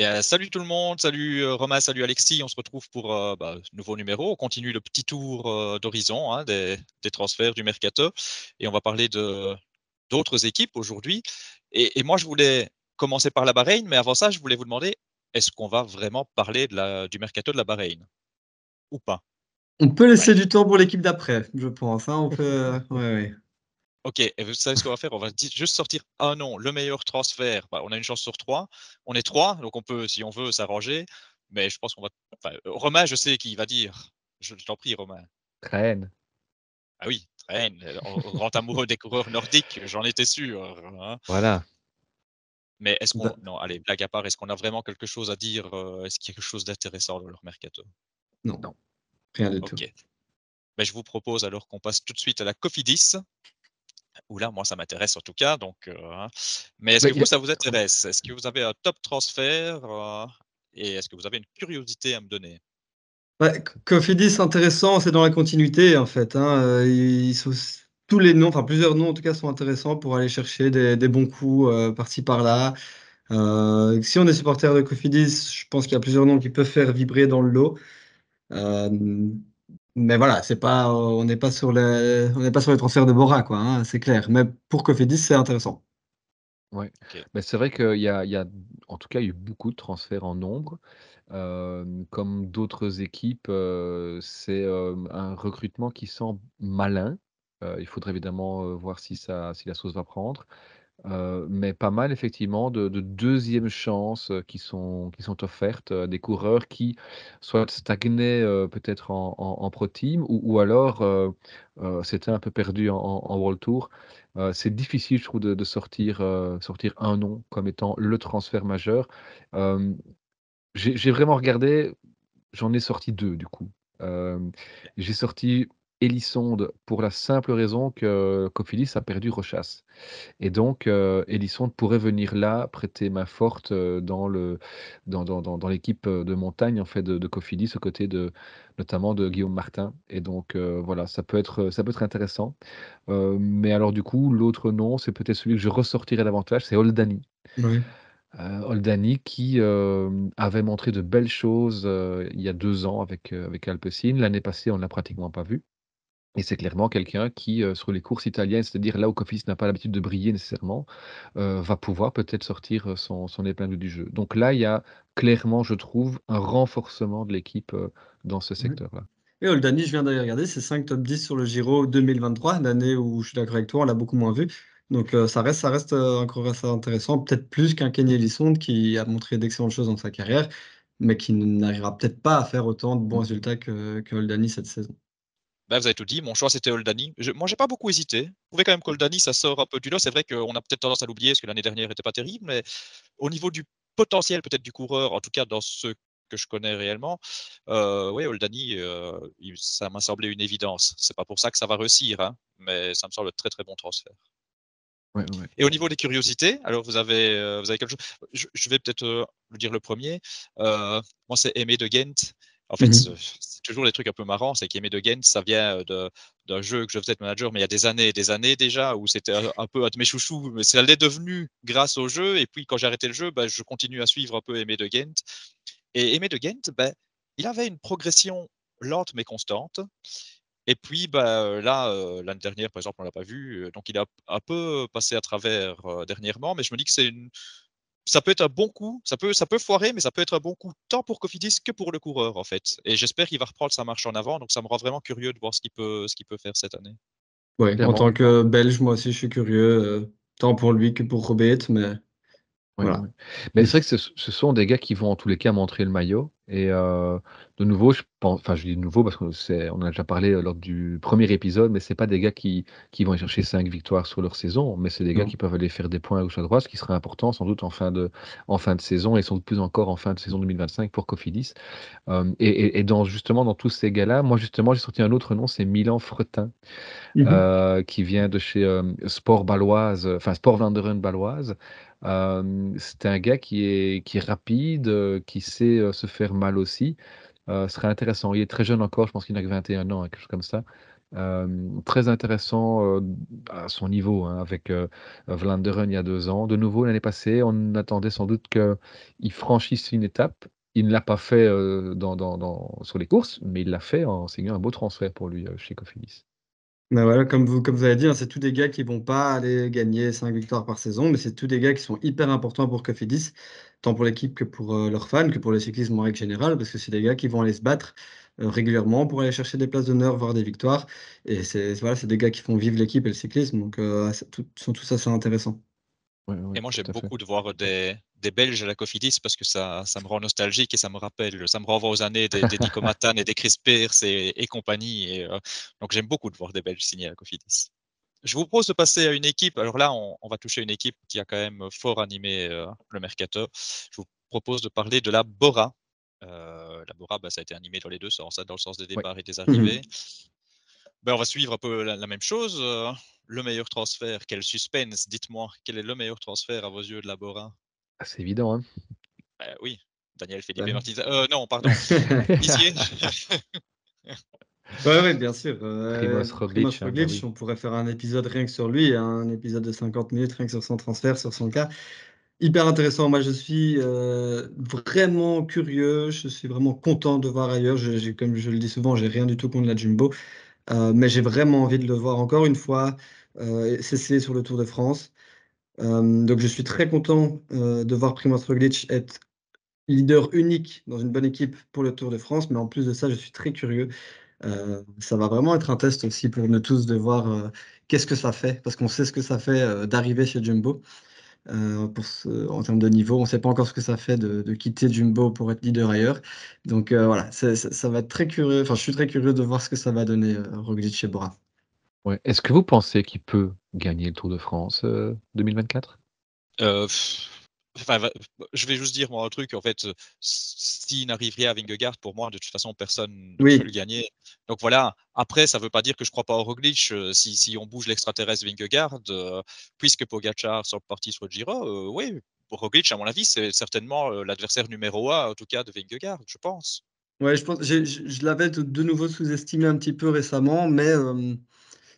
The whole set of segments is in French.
bien, salut tout le monde, salut euh, Romain, salut Alexis. On se retrouve pour un euh, bah, nouveau numéro. On continue le petit tour euh, d'horizon hein, des, transferts du mercato et on va parler de d'autres équipes aujourd'hui. Et, moi, je voulais commencer par la Bahreïn, mais avant ça, je voulais vous demander est-ce qu'on va vraiment parler de la, du mercato de la Bahreïn ou pas? On peut laisser du temps pour l'équipe d'après, je pense. Hein, on peut, ouais, ouais. Ok, et vous savez ce qu'on va faire? On va juste sortir un nom, le meilleur transfert. Bah, on a une chance sur trois. On est trois, donc on peut, si on veut, s'arranger. Mais je pense qu'on va. Enfin, Romain, je sais qui va dire. Je, t'en prie, Romain. Traîne. Ah oui, Traîne. Grand amoureux des coureurs nordiques, j'en étais sûr. Hein. Voilà. Mais est-ce qu'on. Non, allez, blague à part, est-ce qu'on a vraiment quelque chose à dire euh, Est-ce qu'il y a quelque chose d'intéressant dans leur mercato? Non. Non. Rien du tout. Ok. Mais je vous propose alors qu'on passe tout de suite à la Cofidis là, moi, ça m'intéresse en tout cas. Donc, euh, hein. Mais est-ce que vous, ça vous intéresse? Est-ce que vous avez un top transfert euh, Et est-ce que vous avez une curiosité à me donner? Ouais, Cofidis, intéressant, c'est dans la continuité en fait. Hein. Euh, ils sont, tous les noms, enfin plusieurs noms en tout cas, sont intéressants pour aller chercher des, bons coups par-ci par-là. si on est supporter de Cofidis, je pense qu'il y a plusieurs noms qui peuvent faire vibrer dans le lot mais voilà, c'est pas, on n'est pas sur les, on n'est pas sur les transferts de Bora, quoi. Hein, c'est clair. Mais pour Cofidis, c'est intéressant. Oui, mais c'est vrai qu'il y a, il y a, en tout cas, il y a eu beaucoup de transferts en nombre. comme d'autres équipes, c'est un recrutement qui semble malin. il faudrait évidemment voir si ça, si la sauce va prendre. Mais pas mal effectivement de, de deuxième chances qui sont, qui sont offertes à des coureurs qui soit stagnaient peut-être en, Pro Team ou, alors c'était un peu perdu en, World Tour. c'est difficile, je trouve, de, de sortir, sortir un nom comme étant le transfert majeur. j'ai vraiment regardé, j'en ai sorti deux du coup. j'ai sorti Elisonde pour la simple raison que Cophilis a perdu Rochas. Et donc, euh, Elisonde pourrait venir là prêter main forte euh, dans, le, dans, dans, dans, l'équipe euh, de montagne en fait, de, de Cophilis, aux côtés de, notamment de Guillaume Martin. Et donc, euh, voilà, ça peut, être, ça peut être intéressant. mais alors, du coup, l'autre nom, c'est peut-être celui que je ressortirais davantage, c'est Oldani. Oui. Oldani qui avait montré de belles choses il y a deux ans avec, avec Alpecin. L'année passée, on ne l'a pratiquement pas vu. Et c'est clairement quelqu'un qui, euh, sur les courses italiennes, c'est-à-dire là où Cofidis n'a pas l'habitude de briller nécessairement, euh, va pouvoir peut-être sortir son, son épingle du jeu. Donc là, il y a clairement, je trouve, un renforcement de l'équipe dans ce secteur-là. Et Oldani, je viens d'aller regarder, c'est 5 top 10 sur le Giro 2023, l'année où je suis d'accord avec toi, on l'a beaucoup moins vu. Donc ça reste, ça reste encore assez intéressant, peut-être plus qu'un Kenny Ellison qui a montré d'excellentes choses dans sa carrière, mais qui n'arrivera peut-être pas à faire autant de bons mmh. résultats que, que Oldani cette saison. Ben, vous avez tout dit. Mon choix, c'était Oldani. Je, moi, j'ai pas beaucoup hésité. Vous trouvez quand même qu'Oldani, ça sort un peu du lot. C'est vrai qu'on a peut-être tendance à l'oublier parce que l'année dernière n'était pas terrible, mais au niveau du potentiel peut-être du coureur, en tout cas dans ce que je connais réellement, euh, oui, Oldani, euh, ça m'a semblé une évidence. C'est pas pour ça que ça va réussir, hein, mais ça me semble très très bon transfert. Et au niveau des curiosités, alors vous avez, euh, vous avez quelque chose? Je, vais peut-être le dire le premier. moi, c'est Aimé de Ghent. En fait, mmh c'est toujours des trucs un peu marrants. C'est qu'Aimé de Ghent, ça vient d'un jeu que je faisais de manager, mais il y a des années et des années déjà, où c'était un peu un de mes chouchous. Mais ça l'est devenu grâce au jeu. Et puis, quand j'ai arrêté le jeu, bah, je continue à suivre un peu Aimé de Ghent. Et Aimé de Ghent, bah, il avait une progression lente mais constante. Et puis bah, là, l'année dernière, par exemple, on l'a pas vu. Donc, il a un peu passé à travers dernièrement. Mais je me dis que c'est une, ça peut être un bon coup, ça peut, ça peut foirer, mais ça peut être un bon coup tant pour Cofidis que pour le coureur en fait. Et j'espère qu'il va reprendre sa marche en avant, donc ça me rend vraiment curieux de voir ce qu'il peut, ce qu'il peut faire cette année. Oui, en tant que Belge, moi aussi je suis curieux, euh, tant pour lui que pour Robert, mais voilà. Mais c'est vrai que ce, sont des gars qui vont en tous les cas montrer le maillot. Et euh, de nouveau, je pense, enfin je dis de nouveau parce qu'on on a déjà parlé euh, lors du premier épisode, mais c'est pas des gars qui, qui vont chercher cinq victoires sur leur saison, mais c'est des gars qui peuvent aller faire des points à gauche à droite, ce qui serait important sans doute en fin de, en fin de saison et sans doute plus encore en fin de saison 2025 pour Cofidis. Euh, et, et, dans, justement dans tous ces gars-là, moi justement j'ai sorti un autre nom, c'est Milan Fretin, mmh qui vient de chez Sport Baloise, enfin Sport Vanderen C'est un gars qui est, rapide, qui sait se faire mal aussi. ce serait intéressant. Il est très jeune encore, je pense qu'il n'a que 21 ans, quelque chose comme ça. très intéressant, à son niveau, hein, avec, Vlaanderen il y a 2 ans. De nouveau, l'année passée, on attendait sans doute qu'il franchisse une étape. Il ne l'a pas fait, dans sur les courses, mais il l'a fait en signant un beau transfert pour lui, chez Cofidis. Bah, voilà, comme vous comme vous avez dit, hein, c'est tous des gars qui vont pas aller gagner 5 victoires par saison, mais c'est tous des gars qui sont hyper importants pour Cofidis, tant pour l'équipe que pour, leurs fans, que pour le cyclisme en règle générale, parce que c'est des gars qui vont aller se battre euh, régulièrement pour aller chercher des places d'honneur, voire des victoires. Et c'est voilà, des gars qui font vivre l'équipe et le cyclisme, donc euh, tout, sont tous assez intéressants. Et moi, j'aime beaucoup de voir des, des, Belges à la Cofidis parce que ça, ça me rend nostalgique et ça me rappelle, ça me renvoie aux années des, des Nico Matan et des Chris et, compagnie. Et, euh, donc, j'aime beaucoup de voir des Belges signés à la Cofidis. Je vous propose de passer à une équipe. Alors là, on, va toucher une équipe qui a quand même fort animé le mercato. Je vous propose de parler de la Bora, euh, la Bora, bah, ça a été animé dans les deux sens, hein, dans le sens des départs et des mmh arrivées. Ben, on va suivre un peu la, même chose. Le meilleur transfert, quel suspense, dites-moi, quel est le meilleur transfert à vos yeux de la Bora? Ah, C'est évident. Hein ben oui, Daniel Philippe et Martinez. Euh, non, pardon. Ici. oui, bien sûr. Euh, Roglic, hein, bah on pourrait faire un épisode rien que sur lui, un épisode de 50 minutes rien que sur son transfert, sur son cas. Hyper intéressant. Moi, je suis euh, vraiment curieux. Je suis vraiment content de voir ailleurs. comme je le dis souvent, j'ai rien du tout contre la Jumbo. Euh, mais j'ai vraiment envie de le voir encore une fois euh, cesser sur le Tour de France. donc, je suis très content de voir Primoz Roglic être leader unique dans une bonne équipe pour le Tour de France. Mais en plus de ça, je suis très curieux. ça va vraiment être un test aussi pour nous tous de voir qu'est-ce que ça fait, parce qu'on sait ce que ça fait d'arriver chez Jumbo. Euh, en termes de niveau. On ne sait pas encore ce que ça fait de, quitter Jumbo pour être leader ailleurs. Donc euh, voilà, ça, va être très curieux. Enfin, je suis très curieux de voir ce que ça va donner euh, Roglic chez Bora. Ouais. Est-ce que vous pensez qu'il peut gagner le Tour de France 2024 je vais juste dire moi un truc. En fait, s'il n'arrive rien à Vingegaard, pour moi, de toute façon, personne ne peut le gagner. Donc voilà. Après, ça ne veut pas dire que je ne crois pas au Roglic. Si, si on bouge l'extraterrestre Vingegaard, puisque Pogacar sort parti sur le Giro, oui, pour Roglic, à mon avis, c'est certainement l'adversaire numéro un, en tout cas, de Vingegaard, je pense. Ouais, je pense. Je, je l'avais de nouveau sous-estimé un petit peu récemment, mais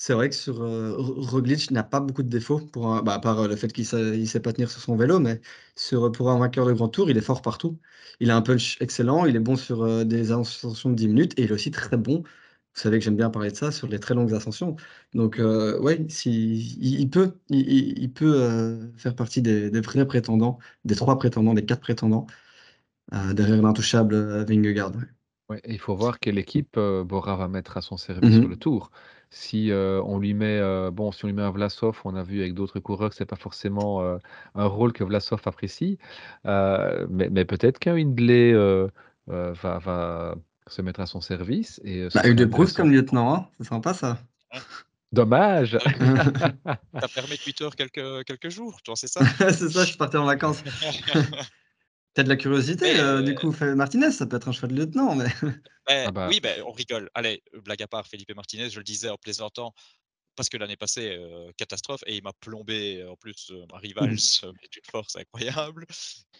c'est vrai que sur euh, Roglic n'a pas beaucoup de défauts, pour bah, à part le fait qu'il ne sait pas tenir sur son vélo, mais sur, pour un vainqueur de grand tour, il est fort partout. Il a un punch excellent, il est bon sur euh, des ascensions de 10 minutes et il est aussi très bon. Vous savez que j'aime bien parler de ça sur les très longues ascensions. Donc, euh, oui, il, peut, il, peut faire partie des, vrais prétendants, des trois prétendants, des quatre prétendants, derrière l'intouchable Vingegaard. Ouais, il faut voir quelle équipe Bora va mettre à son service sur mmh le tour. Si, on lui met, bon, si on lui met un Vlasov, on a vu avec d'autres coureurs que c'est pas forcément, un rôle que Vlasov apprécie. mais mais peut-être qu'un Hindley, va va se mettre à son service et Bah, de Proust comme lieutenant, hein, c'est sympa ça. Dommage! Ça permis Twitter quelques quelques jours, tu vois? C'est ça? C'est ça, je suis parti en vacances. T'as de la curiosité, euh, du coup, Martinez, ça peut être un cheval de lieutenant, mais. Ah bah. Oui, ben, on rigole. Allez, blague à part, Felipe Martinez, je le disais en plaisantant, parce que l'année passée, euh, catastrophe, et il m'a plombé en plus euh, ma rival, mmh. mais d'une force incroyable.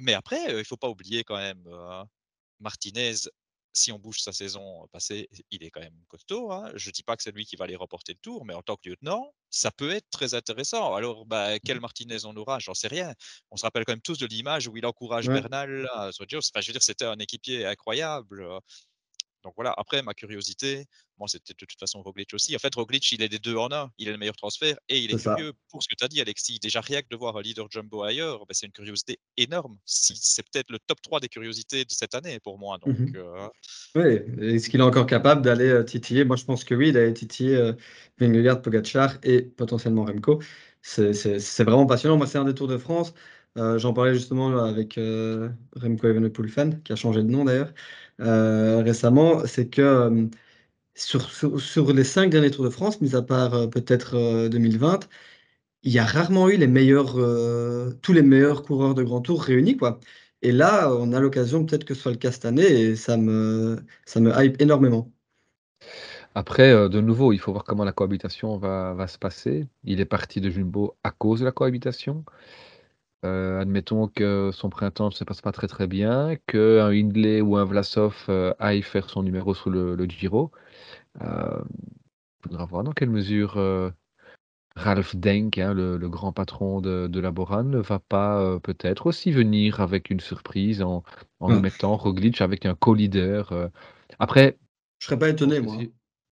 Mais après, il ne faut pas oublier quand même, Martinez si on bouge sa saison passée, il est quand même costaud. Hein. Je ne dis pas que c'est lui qui va aller remporter le tour, mais en tant que lieutenant, ça peut être très intéressant. Alors, bah, quel mmh. Martinez on aura? J'en sais rien. On se rappelle quand même tous de l'image où il encourage Bernal sur Enfin, je veux dire, c'était un équipier incroyable. Donc voilà, après, ma curiosité, moi, c'était de toute façon Roglic aussi. En fait, Roglic, il est des deux en un. Il est le meilleur transfert et il est, curieux pour ce que tu as dit, Alexis. Déjà, rien que de voir un leader jumbo ailleurs, ben, c'est une curiosité énorme. c'est peut-être le top 3 des curiosités de cette année pour moi. Donc, mmh euh, Oui, est-ce qu'il est encore capable d'aller euh, titiller? Moi, je pense que oui, d'aller titiller euh, Vingegaard, Pogacar et potentiellement Remco. C'est vraiment passionnant. Moi, c'est un des Tours de France. J'en parlais justement avec Remco Evenepoel fan, qui a changé de nom d'ailleurs. Euh, récemment, c'est que euh, sur, les cinq derniers Tours de France, mis à part euh, peut-être 2020, il y a rarement eu les meilleurs, tous les meilleurs coureurs de grand tour réunis. Quoi. Et là, on a l'occasion peut-être que ce soit le cas cette année et ça me, ça me hype énormément. Après, de nouveau, il faut voir comment la cohabitation va, va se passer. Il est parti de Jumbo à cause de la cohabitation. Euh, admettons que son printemps ne se passe pas très très bien, qu'un Hindley ou un Vlasov euh, aille faire son numéro sur le, Giro. Euh, faudra voir dans quelle mesure Ralph Denk, hein, le, grand patron de, de Laboran, ne va pas peut-être aussi venir avec une surprise en, en ah. mettant Roglic avec un co-leader. Après, je serais pas étonné, moi.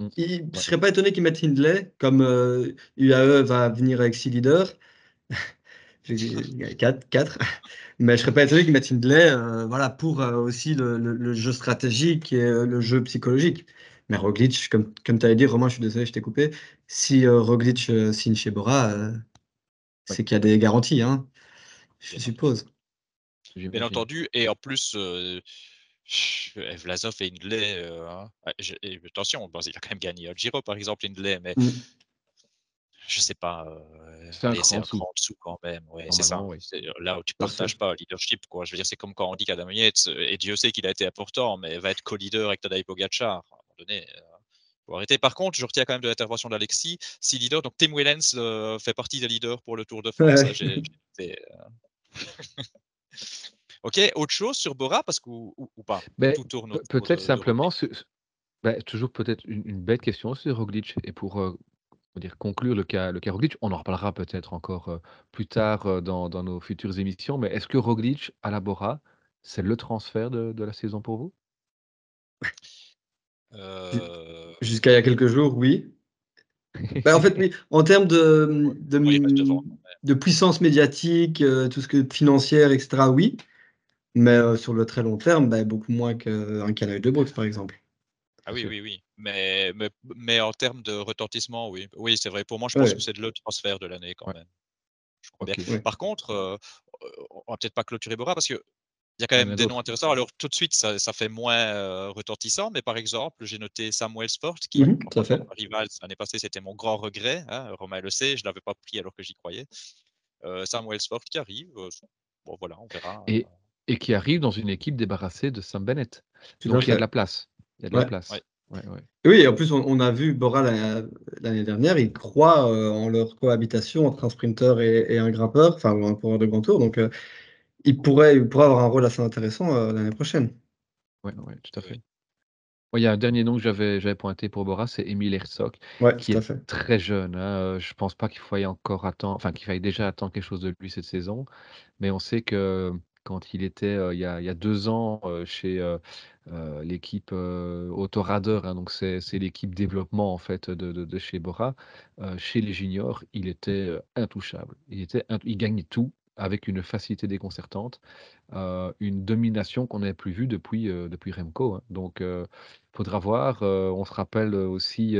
Mmh. Je serais pas étonné qu'ils mettent Hindley, comme UAE va venir avec six leaders. 4, 4. Mais je serais pas étonné qu'ils mettent Hindley voilà, pour aussi le, le, jeu stratégique et le jeu psychologique. Mais Roglic, comme, comme tu avais dit, Romain, je suis désolé, je t'ai coupé. Si euh, Roglic euh, signe chez Bora, euh, c'est qu'il y a des garanties, hein, je suppose. Bien entendu, et en plus, Vlasov et Hindley, hein, attention, il a quand même gagné Giro par exemple, Hindley, mais mmh. Je sais pas, c'est un, grand dessous quand même. Ouais, c'est ça. Là où tu partages pas le leadership, quoi. Je veux dire, c'est comme quand on dit qu'Adam Yates, et Dieu sait qu'il a été important, mais va être co-leader avec Tadej Pogacar donné, euh, arrêter. Par contre, je retiens quand même de l'intervention d'Alexis, si leader, donc Tim Wellens euh, fait partie des leaders pour le Tour de France. Euh. ok, autre chose sur Bora, parce que, ou, pas? Ben, Peut-être simplement, ben, toujours peut-être une, bête question sur Roglic, et pour dire, conclure le cas, le cas Roglic, on en reparlera peut-être encore plus tard dans, dans, nos futures émissions, mais est-ce que Roglic à la Bora, c'est le transfert de, de la saison pour vous? Euh, jusqu'à il y a quelques jours, oui. Bah, en fait, oui. En termes de, de, puissance médiatique, euh, tout ce que financière, etc., oui. Mais euh, sur le très long terme, bah, beaucoup moins qu'un canal de Brooks, par exemple. Ah oui, oui, oui. Mais, mais, en termes de retentissement, oui. Oui, c'est vrai. Pour moi, je pense que c'est le transfert de l'année quand même. Je crois bien. Par contre, on va peut-être pas clôturer Bora parce que il y a quand même des noms intéressants. Alors, tout de suite, ça, fait moins euh, retentissant, mais par exemple, j'ai noté Samuel Sport, qui, mmh, tout fait. rival l'année passée, c'était mon grand regret. Hein, Romain le sait, je ne l'avais pas pris alors que j'y croyais. Euh, Samuel Sport qui arrive. Euh, bon, voilà, on verra. Et, et, qui arrive dans une équipe débarrassée de Sam Bennett. Donc, il y a de la place. Il y a de la place. Oui, en plus, on, a vu Bora l'année dernière, ils croient en leur cohabitation entre un sprinter et, un grimpeur, enfin, un coureur de grand tour. Donc, il pourrait, il pourrait avoir un rôle assez intéressant euh, l'année prochaine. Oui, ouais, tout à fait. il y a un dernier nom que j'avais, pointé pour Bora, c'est Emile Herzog, qui est très jeune. Hein. Euh, je pense pas qu'il faille encore attendre, enfin qu'il faille déjà attendre quelque chose de lui cette saison, mais on sait que quand il était il, y a, deux ans chez l'équipe Autoradeur, hein, donc c'est, l'équipe développement en fait de, de, chez Bora, chez les juniors, il était intouchable. Il était, il gagnait tout avec une facilité déconcertante, euh, une domination qu'on n'avait plus vue depuis, euh, depuis Remco. Hein. Donc, il faudra voir. on se rappelle aussi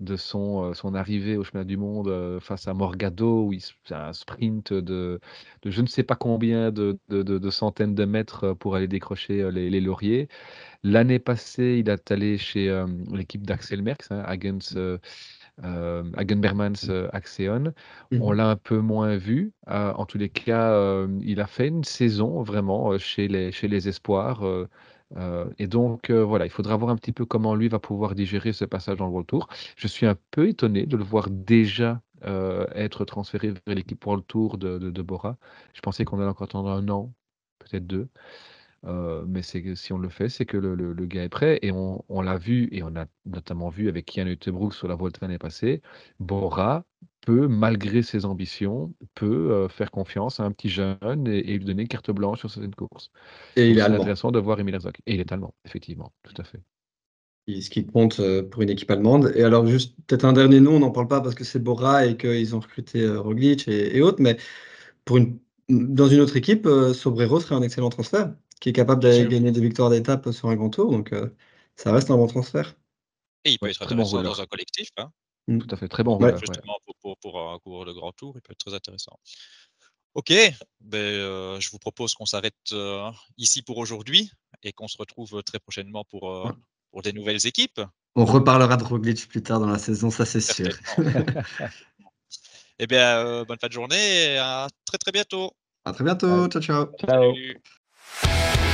de son, son arrivée au chemin du monde face à Morgado, où il un sprint de, de je ne sais pas combien de, de, de centaines de mètres pour aller décrocher les, les lauriers. L'année passée, il est allé chez l'équipe d'Axel Merckx, hein, Agens euh, Hagenbermans euh, Axeon. On mhm. l'a un peu moins vu. Euh, en tous les cas, euh, il a fait une saison vraiment chez les, chez les Espoirs. et donc, voilà, il faudra voir un petit peu comment lui va pouvoir digérer ce passage dans le World Tour. Je suis un peu étonné de le voir déjà être transféré vers l'équipe World Tour de, de, de Bora. Je pensais qu'on allait encore attendre un an, peut-être deux. Euh, mais si on le fait, c'est que le, le, gars est prêt et on, on l'a vu et on a notamment vu avec Kian Uttebrook sur la Volta l'année passée. Bora peut, malgré ses ambitions, peut euh, faire confiance à un petit jeune et, lui donner une carte blanche sur certaines courses. Et il est intéressant de voir Emile Herzog. Et il est allemand, effectivement, tout à fait. ce qui compte euh, pour une équipe allemande. Et alors, juste peut-être un dernier nom, on n'en parle pas parce que c'est Bora et qu'ils ont recruté Roglic et, et, autres, mais pour une, dans une autre équipe, Sobrero serait un excellent transfert qui est capable d'aller gagner des victoires d'étape sur un grand tour. Donc, euh, ça reste un bon transfert. Et il peut être intéressant dans un collectif. Hein. Mm. Tout à fait, très bon. Justement, pour, un cours de grand tour, il peut être très intéressant. Ok, ben, euh, je vous propose qu'on s'arrête euh, ici pour aujourd'hui et qu'on se retrouve très prochainement pour, pour des nouvelles équipes. On reparlera de Roglic plus tard dans la saison, ça c'est sûr. eh bien, bonne fin de journée et à très très bientôt. À très bientôt. Ciao, ciao. Ciao. Thank